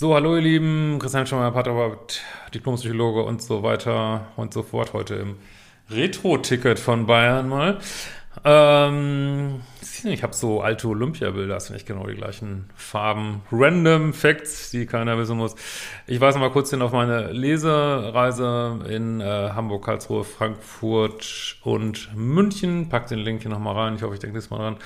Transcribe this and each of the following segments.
So, hallo ihr Lieben, Christian Schemmer, Paterwart, Diplompsychologe und so weiter und so fort. Heute im Retro-Ticket von Bayern mal. Ähm, ich habe so alte Olympiabilder, das sind nicht genau die gleichen Farben. Random Facts, die keiner wissen muss. Ich weise mal kurz hin auf meine Lesereise in äh, Hamburg, Karlsruhe, Frankfurt und München. Pack den Link hier nochmal rein. Ich hoffe, ich denke diesmal dran.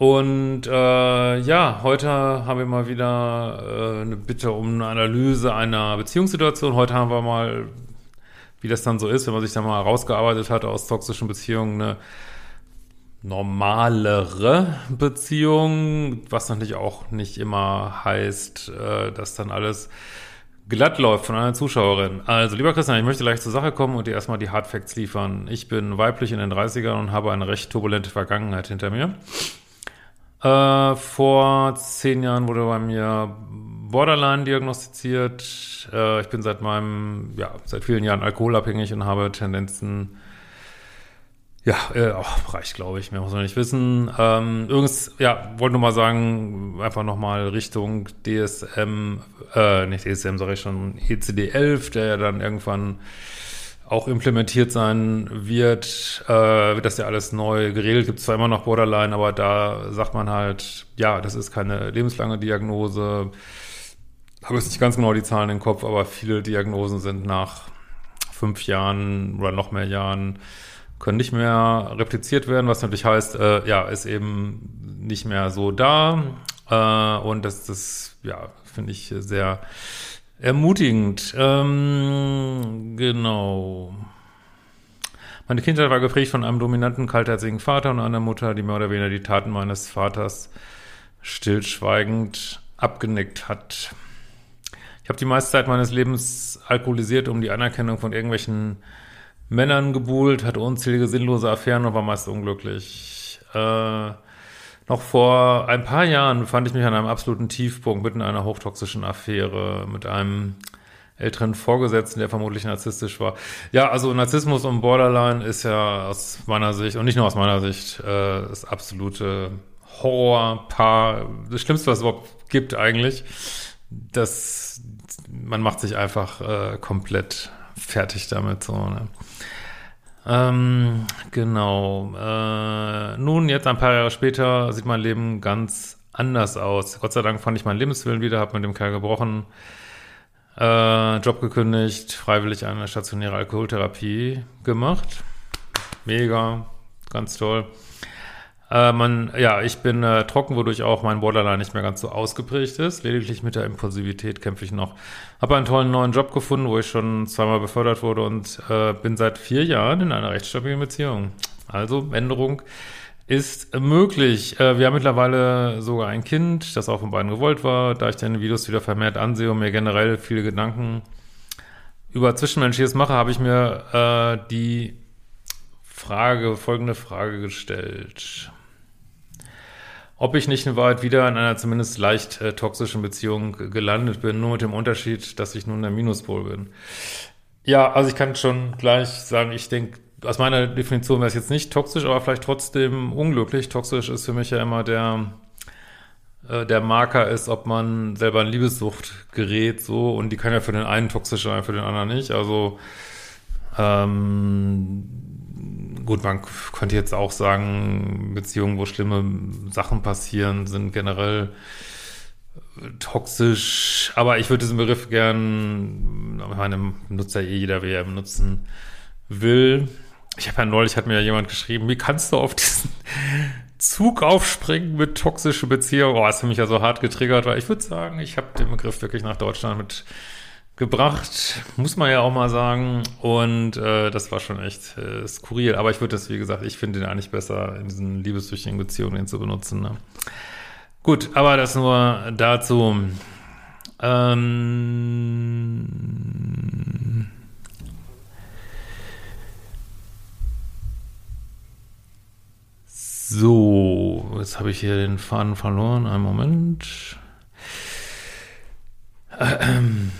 Und äh, ja, heute haben wir mal wieder äh, eine Bitte um eine Analyse einer Beziehungssituation. Heute haben wir mal, wie das dann so ist, wenn man sich da mal rausgearbeitet hat aus toxischen Beziehungen, eine normalere Beziehung, was natürlich auch nicht immer heißt, äh, dass dann alles glatt läuft von einer Zuschauerin. Also, lieber Christian, ich möchte gleich zur Sache kommen und dir erstmal die Hardfacts liefern. Ich bin weiblich in den 30ern und habe eine recht turbulente Vergangenheit hinter mir. Äh, vor zehn Jahren wurde bei mir Borderline diagnostiziert. Äh, ich bin seit meinem, ja, seit vielen Jahren alkoholabhängig und habe Tendenzen, ja, äh, auch reicht, glaube ich, mehr muss man nicht wissen. Ähm, übrigens, ja, wollte nur mal sagen, einfach nochmal Richtung DSM, äh, nicht DSM, sage ich schon, ECD-11, der ja dann irgendwann auch implementiert sein wird, äh, wird das ja alles neu geregelt. Gibt zwar immer noch Borderline, aber da sagt man halt, ja, das ist keine lebenslange Diagnose. Habe jetzt nicht ganz genau die Zahlen im Kopf, aber viele Diagnosen sind nach fünf Jahren oder noch mehr Jahren können nicht mehr repliziert werden, was natürlich heißt, äh, ja, ist eben nicht mehr so da. Äh, und das, das ja, finde ich sehr Ermutigend. Ähm, genau. Meine Kindheit war geprägt von einem dominanten, kaltherzigen Vater und einer Mutter, die mehr oder weniger die Taten meines Vaters stillschweigend abgenickt hat. Ich habe die meiste Zeit meines Lebens alkoholisiert, um die Anerkennung von irgendwelchen Männern gebuhlt, hatte unzählige sinnlose Affären und war meist unglücklich. Äh, noch vor ein paar Jahren befand ich mich an einem absoluten Tiefpunkt mitten in einer hochtoxischen Affäre mit einem älteren Vorgesetzten, der vermutlich narzisstisch war. Ja, also Narzissmus und Borderline ist ja aus meiner Sicht, und nicht nur aus meiner Sicht, äh, das absolute Horrorpaar, das Schlimmste, was es überhaupt gibt eigentlich. Das, man macht sich einfach äh, komplett fertig damit, so, ne? Ähm, genau. Äh, nun, jetzt ein paar Jahre später sieht mein Leben ganz anders aus. Gott sei Dank fand ich meinen Lebenswillen wieder, habe mit dem Kerl gebrochen, äh, Job gekündigt, freiwillig eine stationäre Alkoholtherapie gemacht. Mega, ganz toll. Äh, man, ja, ich bin äh, trocken, wodurch auch mein Borderline nicht mehr ganz so ausgeprägt ist. Lediglich mit der Impulsivität kämpfe ich noch. Habe einen tollen neuen Job gefunden, wo ich schon zweimal befördert wurde und äh, bin seit vier Jahren in einer recht stabilen Beziehung. Also Änderung ist möglich. Äh, wir haben mittlerweile sogar ein Kind, das auch von beiden gewollt war. Da ich deine Videos wieder vermehrt ansehe und mir generell viele Gedanken über Zwischenmenschliches mache, habe ich mir äh, die Frage, folgende Frage gestellt ob ich nicht in Wahrheit wieder in einer zumindest leicht äh, toxischen Beziehung gelandet bin, nur mit dem Unterschied, dass ich nun der Minuspol bin. Ja, also ich kann schon gleich sagen, ich denke, aus meiner Definition wäre es jetzt nicht toxisch, aber vielleicht trotzdem unglücklich. Toxisch ist für mich ja immer der, äh, der Marker ist, ob man selber in Liebessucht gerät, so, und die kann ja für den einen toxisch sein, für den anderen nicht. Also, ähm, gut, man könnte jetzt auch sagen, Beziehungen, wo schlimme Sachen passieren, sind generell toxisch, aber ich würde diesen Begriff gern, ich meine, nutzt eh jeder, wer er benutzen will. Ich habe ja neulich, hat mir ja jemand geschrieben, wie kannst du auf diesen Zug aufspringen mit toxischen Beziehungen? Oh, das hat mich ja so hart getriggert, weil ich würde sagen, ich habe den Begriff wirklich nach Deutschland mit gebracht, muss man ja auch mal sagen. Und äh, das war schon echt äh, skurril. Aber ich würde das, wie gesagt, ich finde den eigentlich besser, in diesen liebessüchtigen Beziehungen zu benutzen. Ne? Gut, aber das nur dazu. Ähm so, jetzt habe ich hier den Faden verloren. Einen Moment. Ähm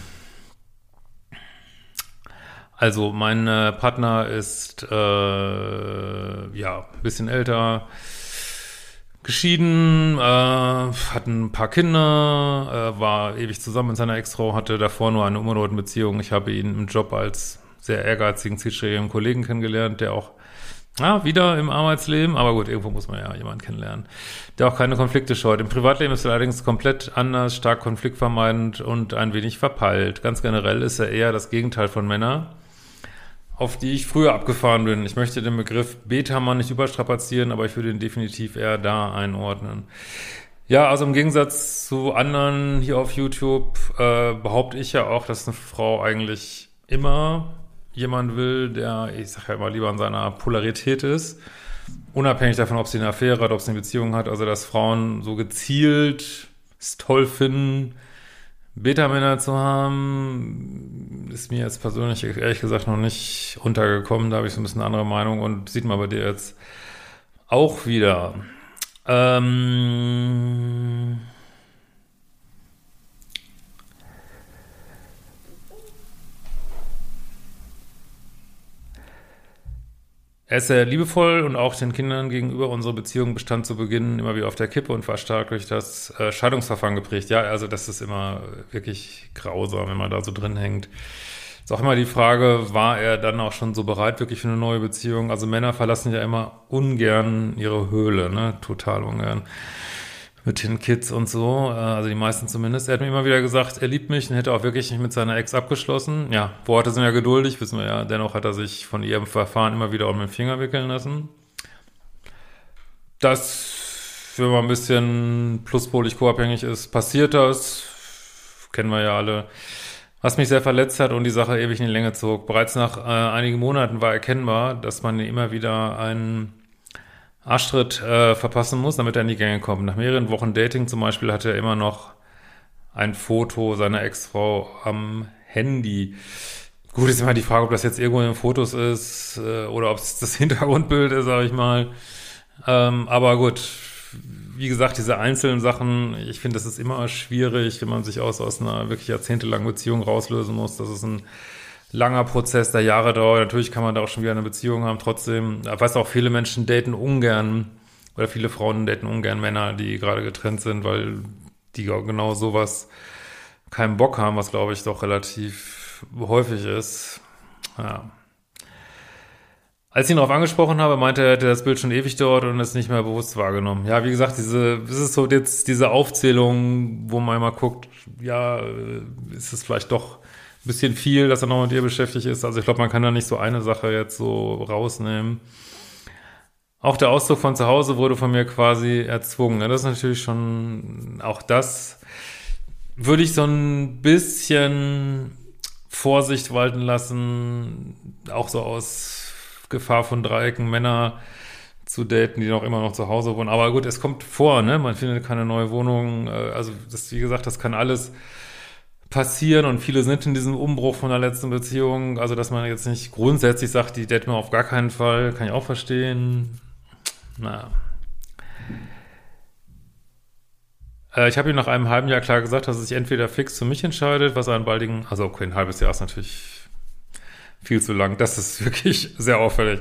also mein äh, Partner ist äh, ja ein bisschen älter, geschieden, äh, hatten ein paar Kinder, äh, war ewig zusammen mit seiner Ex-Frau, hatte davor nur eine unbedeutende Beziehung. Ich habe ihn im Job als sehr ehrgeizigen, zielstrebigen Kollegen kennengelernt, der auch ja, wieder im Arbeitsleben, aber gut, irgendwo muss man ja jemanden kennenlernen, der auch keine Konflikte scheut. Im Privatleben ist er allerdings komplett anders, stark konfliktvermeidend und ein wenig verpeilt. Ganz generell ist er eher das Gegenteil von Männern, auf die ich früher abgefahren bin. Ich möchte den Begriff Beta-Mann nicht überstrapazieren, aber ich würde ihn definitiv eher da einordnen. Ja, also im Gegensatz zu anderen hier auf YouTube äh, behaupte ich ja auch, dass eine Frau eigentlich immer jemand will, der, ich sag ja immer, lieber an seiner Polarität ist, unabhängig davon, ob sie eine Affäre hat, ob sie eine Beziehung hat, also dass Frauen so gezielt es toll finden, Beta-Männer zu haben, ist mir jetzt persönlich ehrlich gesagt noch nicht untergekommen. Da habe ich so ein bisschen eine andere Meinung und sieht man bei dir jetzt auch wieder. Ähm Er ist sehr liebevoll und auch den Kindern gegenüber unsere Beziehung bestand zu Beginn immer wieder auf der Kippe und war stark durch das äh, Scheidungsverfahren geprägt. Ja, also das ist immer wirklich grausam, wenn man da so drin hängt. Ist auch immer die Frage, war er dann auch schon so bereit wirklich für eine neue Beziehung? Also Männer verlassen ja immer ungern ihre Höhle, ne? Total ungern mit den Kids und so, äh, also die meisten zumindest. Er hat mir immer wieder gesagt, er liebt mich und hätte auch wirklich nicht mit seiner Ex abgeschlossen. Ja, Worte sind ja geduldig, wissen wir ja. Dennoch hat er sich von ihrem Verfahren immer wieder um den Finger wickeln lassen. Das, wenn man ein bisschen pluspolig co-abhängig ist, passiert das. Kennen wir ja alle. Was mich sehr verletzt hat und die Sache ewig in die Länge zog. Bereits nach äh, einigen Monaten war erkennbar, dass man immer wieder einen Arschtritt äh, verpassen muss, damit er in die Gänge kommt. Nach mehreren Wochen Dating zum Beispiel hatte er immer noch ein Foto seiner Ex-Frau am Handy. Gut, ist immer die Frage, ob das jetzt irgendwo in den Fotos ist äh, oder ob es das Hintergrundbild ist, sage ich mal. Ähm, aber gut, wie gesagt, diese einzelnen Sachen, ich finde, das ist immer schwierig, wenn man sich aus, aus einer wirklich jahrzehntelangen Beziehung rauslösen muss. Das ist ein langer Prozess, der Jahre dauert. Natürlich kann man da auch schon wieder eine Beziehung haben. Trotzdem, ich weiß auch, viele Menschen daten ungern oder viele Frauen daten ungern Männer, die gerade getrennt sind, weil die genau sowas keinen Bock haben, was glaube ich doch relativ häufig ist. Ja. Als ich ihn darauf angesprochen habe, meinte er, er hätte das Bild schon ewig dort und es nicht mehr bewusst wahrgenommen. Ja, wie gesagt, diese, es ist so jetzt diese Aufzählung, wo man immer guckt, ja, ist es vielleicht doch bisschen viel, dass er noch mit ihr beschäftigt ist. Also ich glaube, man kann da nicht so eine Sache jetzt so rausnehmen. Auch der Auszug von zu Hause wurde von mir quasi erzwungen. Ne? Das ist natürlich schon, auch das würde ich so ein bisschen Vorsicht walten lassen, auch so aus Gefahr von Dreiecken Männer zu daten, die noch immer noch zu Hause wohnen. Aber gut, es kommt vor, ne? Man findet keine neue Wohnung. Äh, also das, wie gesagt, das kann alles passieren und viele sind in diesem Umbruch von der letzten Beziehung. Also, dass man jetzt nicht grundsätzlich sagt, die daten wir auf gar keinen Fall, kann ich auch verstehen. Naja. Äh, ich habe ihm nach einem halben Jahr klar gesagt, dass er sich entweder fix für mich entscheidet, was einen baldigen, also okay, ein halbes Jahr ist natürlich viel zu lang. Das ist wirklich sehr auffällig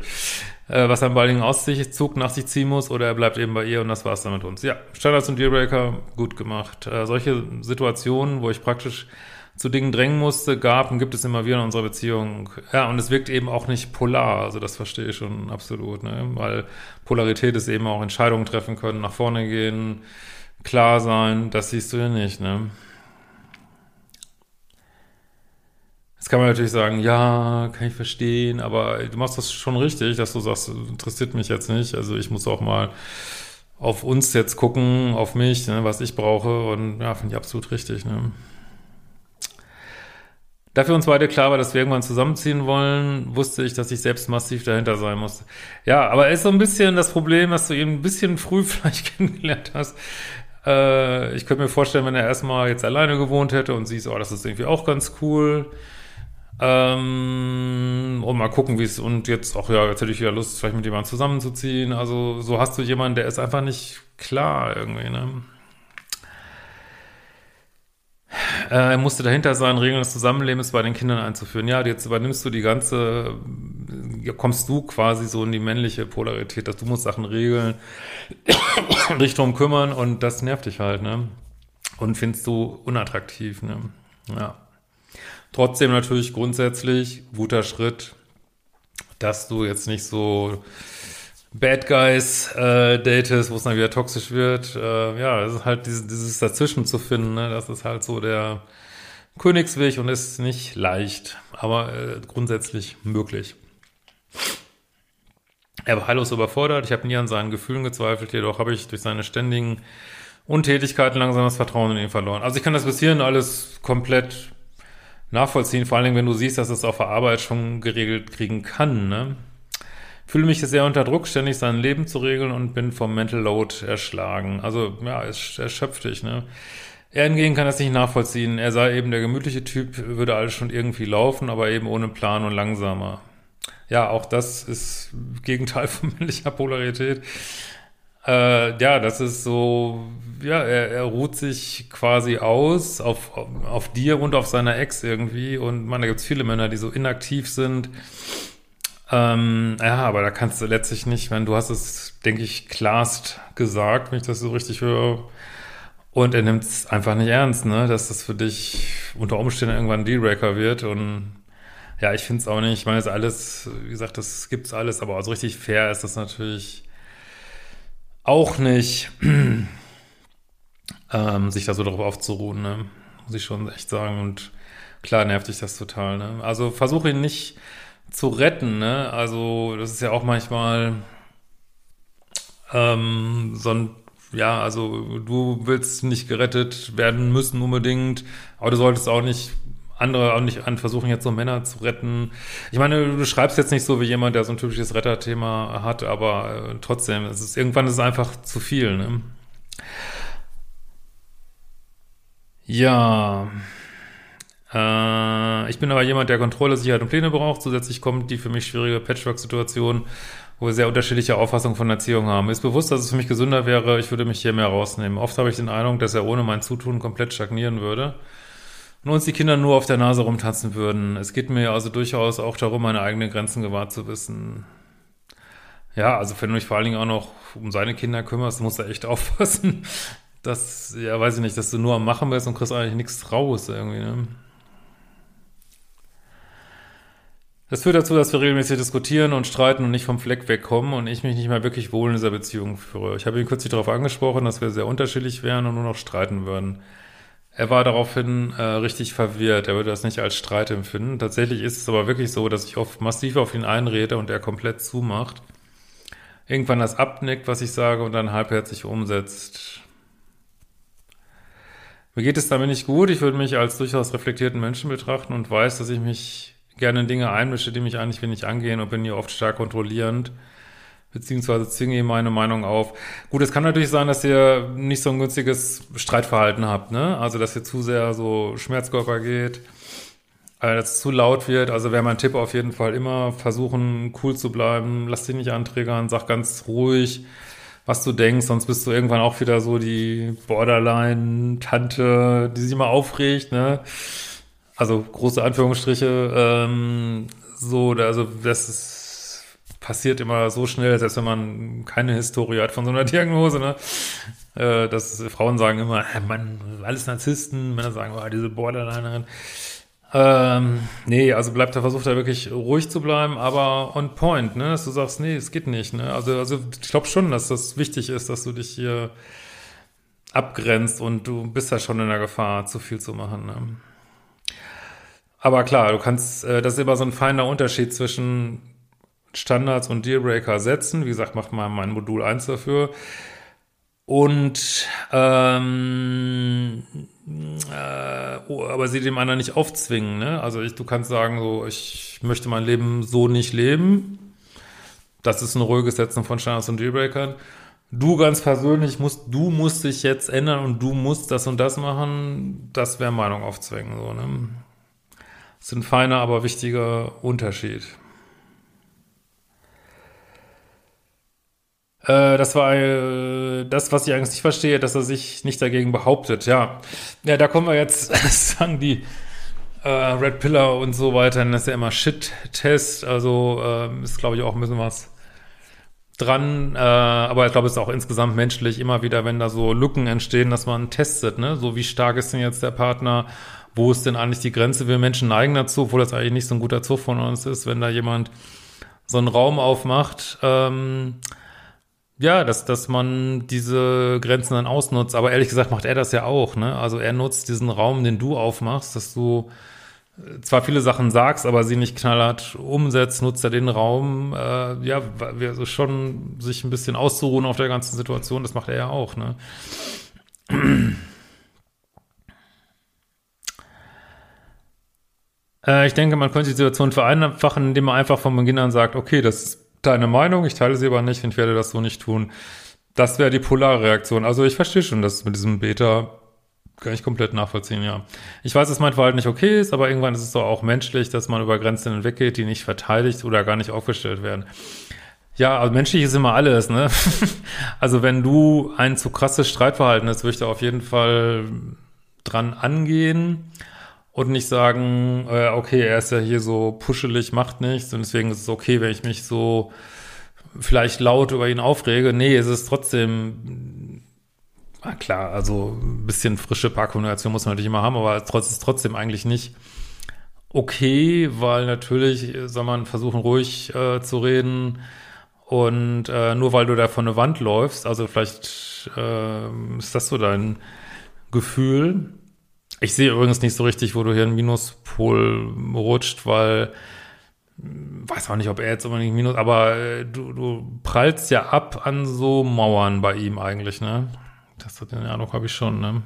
äh, was er am baldigen Auszug nach sich ziehen muss, oder er bleibt eben bei ihr und das war's dann mit uns. Ja, Standards und Dealbreaker, gut gemacht. Äh, solche Situationen, wo ich praktisch zu Dingen drängen musste, gab und gibt es immer wieder in unserer Beziehung. Ja, und es wirkt eben auch nicht polar, also das verstehe ich schon absolut, ne? weil Polarität ist eben auch Entscheidungen treffen können, nach vorne gehen, klar sein, das siehst du ja nicht, ne? Jetzt kann man natürlich sagen, ja, kann ich verstehen, aber du machst das schon richtig, dass du sagst, interessiert mich jetzt nicht. Also ich muss auch mal auf uns jetzt gucken, auf mich, ne, was ich brauche und ja, finde ich absolut richtig. Ne. Dafür uns beide klar war, dass wir irgendwann zusammenziehen wollen, wusste ich, dass ich selbst massiv dahinter sein musste. Ja, aber ist so ein bisschen das Problem, dass du ihn ein bisschen früh vielleicht kennengelernt hast. Äh, ich könnte mir vorstellen, wenn er erstmal jetzt alleine gewohnt hätte und siehst, oh, das ist irgendwie auch ganz cool ähm, und mal gucken, wie es, und jetzt auch, ja, jetzt hätte ich wieder Lust, vielleicht mit jemandem zusammenzuziehen. Also, so hast du jemanden, der ist einfach nicht klar irgendwie, ne? Äh, er musste dahinter sein, Regeln des Zusammenlebens bei den Kindern einzuführen. Ja, jetzt übernimmst du die ganze, kommst du quasi so in die männliche Polarität, dass du musst Sachen regeln, dich drum kümmern und das nervt dich halt, ne? Und findest du unattraktiv, ne? Ja. Trotzdem natürlich grundsätzlich guter Schritt, dass du jetzt nicht so Bad Guys äh, datest, wo es dann wieder toxisch wird. Äh, ja, es ist halt dieses, dieses Dazwischen zu finden, ne? das ist halt so der Königsweg und ist nicht leicht, aber äh, grundsätzlich möglich. Er war heillos überfordert, ich habe nie an seinen Gefühlen gezweifelt, jedoch habe ich durch seine ständigen Untätigkeiten langsam das Vertrauen in ihn verloren. Also ich kann das bis hierhin alles komplett nachvollziehen, vor allen Dingen, wenn du siehst, dass es auf der Arbeit schon geregelt kriegen kann, ne? Fühle mich sehr unter Druck, ständig sein Leben zu regeln und bin vom Mental Load erschlagen. Also, ja, es erschöpft dich, ne? Er hingegen kann das nicht nachvollziehen. Er sei eben der gemütliche Typ, würde alles schon irgendwie laufen, aber eben ohne Plan und langsamer. Ja, auch das ist Gegenteil von männlicher Polarität. Äh, ja, das ist so, ja, er, er ruht sich quasi aus auf, auf dir und auf seiner Ex irgendwie. Und man, da gibt es viele Männer, die so inaktiv sind. Ähm, ja, aber da kannst du letztlich nicht, wenn du hast es, denke ich, klarst gesagt, wenn ich das so richtig höre. Und er nimmt es einfach nicht ernst, ne, dass das für dich unter Umständen irgendwann ein Dealbreaker wird. Und ja, ich finde es auch nicht, ich meine, es alles, wie gesagt, das gibt's alles, aber so richtig fair ist das natürlich auch nicht, ähm, sich da so darauf aufzuruhen, ne? Muss ich schon echt sagen. Und klar nervt dich das total, ne? Also versuche ihn nicht zu retten, ne? Also, das ist ja auch manchmal ähm, so ein ja, also du willst nicht gerettet werden müssen unbedingt, aber du solltest auch nicht andere auch nicht an versuchen, jetzt so Männer zu retten. Ich meine, du schreibst jetzt nicht so wie jemand, der so ein typisches Retterthema hat, aber äh, trotzdem, es ist irgendwann ist es einfach zu viel, ne? Ja. Äh, ich bin aber jemand, der Kontrolle, Sicherheit und Pläne braucht. Zusätzlich kommt die für mich schwierige Patchwork-Situation, wo wir sehr unterschiedliche Auffassungen von Erziehung haben. Ist bewusst, dass es für mich gesünder wäre, ich würde mich hier mehr rausnehmen. Oft habe ich den Eindruck, dass er ohne mein Zutun komplett stagnieren würde und uns die Kinder nur auf der Nase rumtanzen würden. Es geht mir also durchaus auch darum, meine eigenen Grenzen gewahrt zu wissen. Ja, also wenn du dich vor allen Dingen auch noch um seine Kinder kümmerst, musst du echt aufpassen, dass, ja, weiß ich nicht, dass du nur am Machen bist und kriegst eigentlich nichts raus irgendwie, ne? Das führt dazu, dass wir regelmäßig diskutieren und streiten und nicht vom Fleck wegkommen und ich mich nicht mehr wirklich wohl in dieser Beziehung führe. Ich habe ihn kürzlich darauf angesprochen, dass wir sehr unterschiedlich wären und nur noch streiten würden. Er war daraufhin äh, richtig verwirrt. Er würde das nicht als Streit empfinden. Tatsächlich ist es aber wirklich so, dass ich oft massiv auf ihn einrede und er komplett zumacht. Irgendwann das abnickt, was ich sage, und dann halbherzig umsetzt. Mir geht es damit nicht gut. Ich würde mich als durchaus reflektierten Menschen betrachten und weiß, dass ich mich gerne in Dinge einmische, die mich eigentlich wenig angehen und bin hier oft stark kontrollierend, beziehungsweise zwinge ihm meine Meinung auf. Gut, es kann natürlich sein, dass ihr nicht so ein günstiges Streitverhalten habt, ne? Also, dass ihr zu sehr so Schmerzkörper geht, äh, dass es zu laut wird. Also wäre mein Tipp auf jeden Fall immer versuchen, cool zu bleiben, lass dich nicht anträgern, sag ganz ruhig, was du denkst, sonst bist du irgendwann auch wieder so die Borderline-Tante, die sich immer aufregt, ne? also große Anführungsstriche, ähm, so, also das ist, passiert immer so schnell, selbst wenn man keine Historie hat von so einer Diagnose, ne? Äh, dass Frauen sagen immer, äh, Mann, alles Narzissten, Männer sagen, oh, diese Borderlinerin. Ähm, nee, also bleibt da, versucht da wirklich ruhig zu bleiben, aber on point, ne? Dass du sagst, nee, es geht nicht, ne? Also, also ich glaube schon, dass das wichtig ist, dass du dich hier abgrenzt und du bist ja schon in der Gefahr, zu viel zu machen, ne? Aber klar, du kannst, äh, das ist immer so ein feiner Unterschied zwischen Standards und Dealbreaker setzen. Wie gesagt, macht mal mein Modul 1 dafür. Und ähm, äh, oh, aber sie dem anderen nicht aufzwingen. Ne? Also ich, du kannst sagen, so, ich möchte mein Leben so nicht leben. Das ist ein ruhiges Setzen von Standards und Dealbreakern. Du ganz persönlich musst, du musst dich jetzt ändern und du musst das und das machen. Das wäre Meinung aufzwingen. So, ne? Das ist ein feiner, aber wichtiger Unterschied. Äh, das war äh, das, was ich eigentlich nicht verstehe, dass er sich nicht dagegen behauptet. Ja, ja da kommen wir jetzt, sagen die äh, Red Pillar und so weiter, das ist ja immer Shit-Test, also äh, ist, glaube ich, auch ein bisschen was dran, äh, aber ich glaube, es ist auch insgesamt menschlich immer wieder, wenn da so Lücken entstehen, dass man testet, ne? So wie stark ist denn jetzt der Partner, wo ist denn eigentlich die Grenze? Wir Menschen neigen dazu, obwohl das eigentlich nicht so ein guter Zug von uns ist, wenn da jemand so einen Raum aufmacht, ähm, ja, dass, dass man diese Grenzen dann ausnutzt. Aber ehrlich gesagt macht er das ja auch, ne? Also er nutzt diesen Raum, den du aufmachst, dass du äh, zwar viele Sachen sagst, aber sie nicht knallhart umsetzt, nutzt er den Raum, äh, ja, also schon sich ein bisschen auszuruhen auf der ganzen Situation, das macht er ja auch, ne? Äh, ich denke, man könnte die Situation vereinfachen, indem man einfach von Beginn an sagt, okay, das deine Meinung, ich teile sie aber nicht und ich werde das so nicht tun. Das wäre die Polarreaktion. Also ich verstehe schon, dass mit diesem Beta kann ich komplett nachvollziehen, ja. Ich weiß, dass mein Verhalten nicht okay ist, aber irgendwann ist es doch auch menschlich, dass man über Grenzen hinweggeht, die nicht verteidigt oder gar nicht aufgestellt werden. Ja, also menschlich ist immer alles, ne? also wenn du ein zu krasses Streitverhalten hast, würde ich da auf jeden Fall dran angehen und nicht sagen, äh, okay, er ist ja hier so puschelig, macht nichts und deswegen ist es okay, wenn ich mich so vielleicht laut über ihn aufrege. Nee, es ist trotzdem, na klar, also ein bisschen frische Parkkommunikation muss man natürlich immer haben, aber es ist trotzdem eigentlich nicht okay, weil natürlich soll man versuchen, ruhig äh, zu reden und äh, nur weil du da vor eine Wand läufst, also vielleicht äh, ist das so dein Gefühl, ich sehe übrigens nicht so richtig, wo du hier einen Minuspol rutscht, weil weiß auch nicht, ob er jetzt unbedingt Minus, aber äh, du, du prallst ja ab an so Mauern bei ihm eigentlich, ne? Das hat den Eindruck habe ich schon, ne?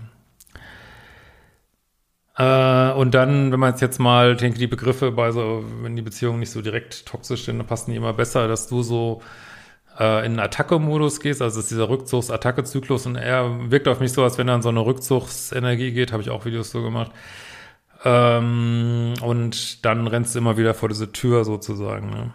Äh, und dann, wenn man jetzt mal, denke die Begriffe bei so, wenn die Beziehungen nicht so direkt toxisch sind, dann passen die immer besser, dass du so äh, in Attacke-Modus gehst, also ist dieser Rückzugs-Attacke-Zyklus und er wirkt auf mich so, als wenn er in so eine Rückzugsenergie geht, habe ich auch Videos so gemacht. Ähm, und dann rennst du immer wieder vor diese Tür sozusagen. Ne?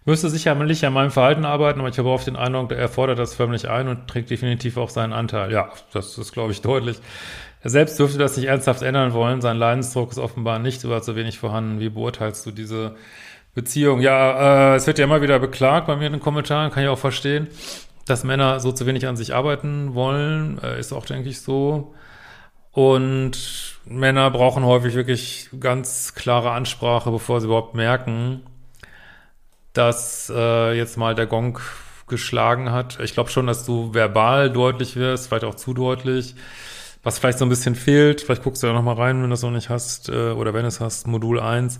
Ich müsste sicherlich an meinem Verhalten arbeiten, aber ich habe auch den Eindruck, er fordert das förmlich ein und trägt definitiv auch seinen Anteil. Ja, das ist, glaube ich, deutlich. Er selbst dürfte das nicht ernsthaft ändern wollen. Sein Leidensdruck ist offenbar nicht oder zu wenig vorhanden. Wie beurteilst du diese Beziehung. Ja, äh, es wird ja immer wieder beklagt bei mir in den Kommentaren, kann ich auch verstehen, dass Männer so zu wenig an sich arbeiten wollen. Äh, ist auch, denke ich, so. Und Männer brauchen häufig wirklich ganz klare Ansprache, bevor sie überhaupt merken, dass äh, jetzt mal der Gong geschlagen hat. Ich glaube schon, dass du verbal deutlich wirst, vielleicht auch zu deutlich. Was vielleicht so ein bisschen fehlt, vielleicht guckst du da nochmal rein, wenn du das noch nicht hast, äh, oder wenn es hast, Modul 1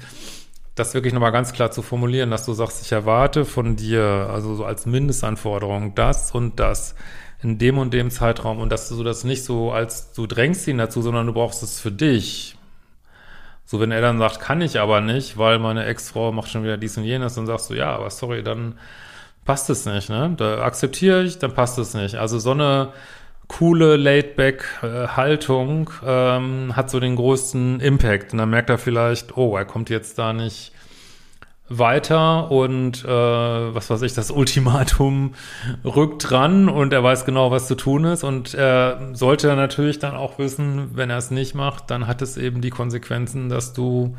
das wirklich nochmal ganz klar zu formulieren, dass du sagst, ich erwarte von dir, also so als Mindestanforderung, das und das in dem und dem Zeitraum und dass du das nicht so als, du drängst ihn dazu, sondern du brauchst es für dich. So, wenn er dann sagt, kann ich aber nicht, weil meine Ex-Frau macht schon wieder dies und jenes, dann sagst du, ja, aber sorry, dann passt es nicht, ne? Da akzeptiere ich, dann passt es nicht. Also so eine coole Laidback-Haltung ähm, hat so den größten Impact. Und dann merkt er vielleicht, oh, er kommt jetzt da nicht weiter und äh, was weiß ich, das Ultimatum rückt dran und er weiß genau, was zu tun ist und er sollte natürlich dann auch wissen, wenn er es nicht macht, dann hat es eben die Konsequenzen, dass du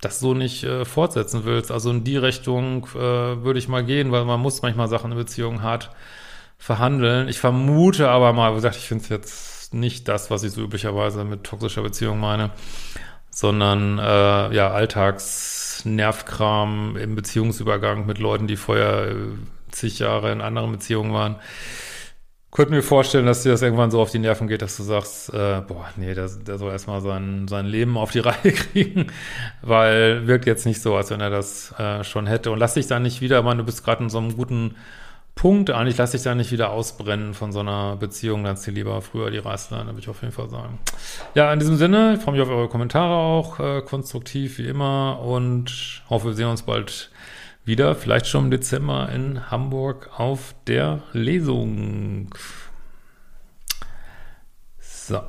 das so nicht äh, fortsetzen willst. Also in die Richtung äh, würde ich mal gehen, weil man muss manchmal Sachen in Beziehungen hart verhandeln. Ich vermute aber mal, wie gesagt, ich finde es jetzt nicht das, was ich so üblicherweise mit toxischer Beziehung meine, sondern äh, ja, Alltagsnervkram im Beziehungsübergang mit Leuten, die vorher äh, zig Jahre in anderen Beziehungen waren. Könnte mir vorstellen, dass dir das irgendwann so auf die Nerven geht, dass du sagst, äh, boah, nee, der, der soll erstmal sein, sein Leben auf die Reihe kriegen, weil wirkt jetzt nicht so, als wenn er das äh, schon hätte. Und lass dich da nicht wieder, man, du bist gerade in so einem guten Punkt. Eigentlich lasse ich da nicht wieder ausbrennen von so einer Beziehung. Dann zieh lieber früher die Reißleine, würde ich auf jeden Fall sagen. Ja, in diesem Sinne, ich freue mich auf eure Kommentare auch, äh, konstruktiv wie immer und hoffe, wir sehen uns bald wieder, vielleicht schon im Dezember in Hamburg auf der Lesung. So.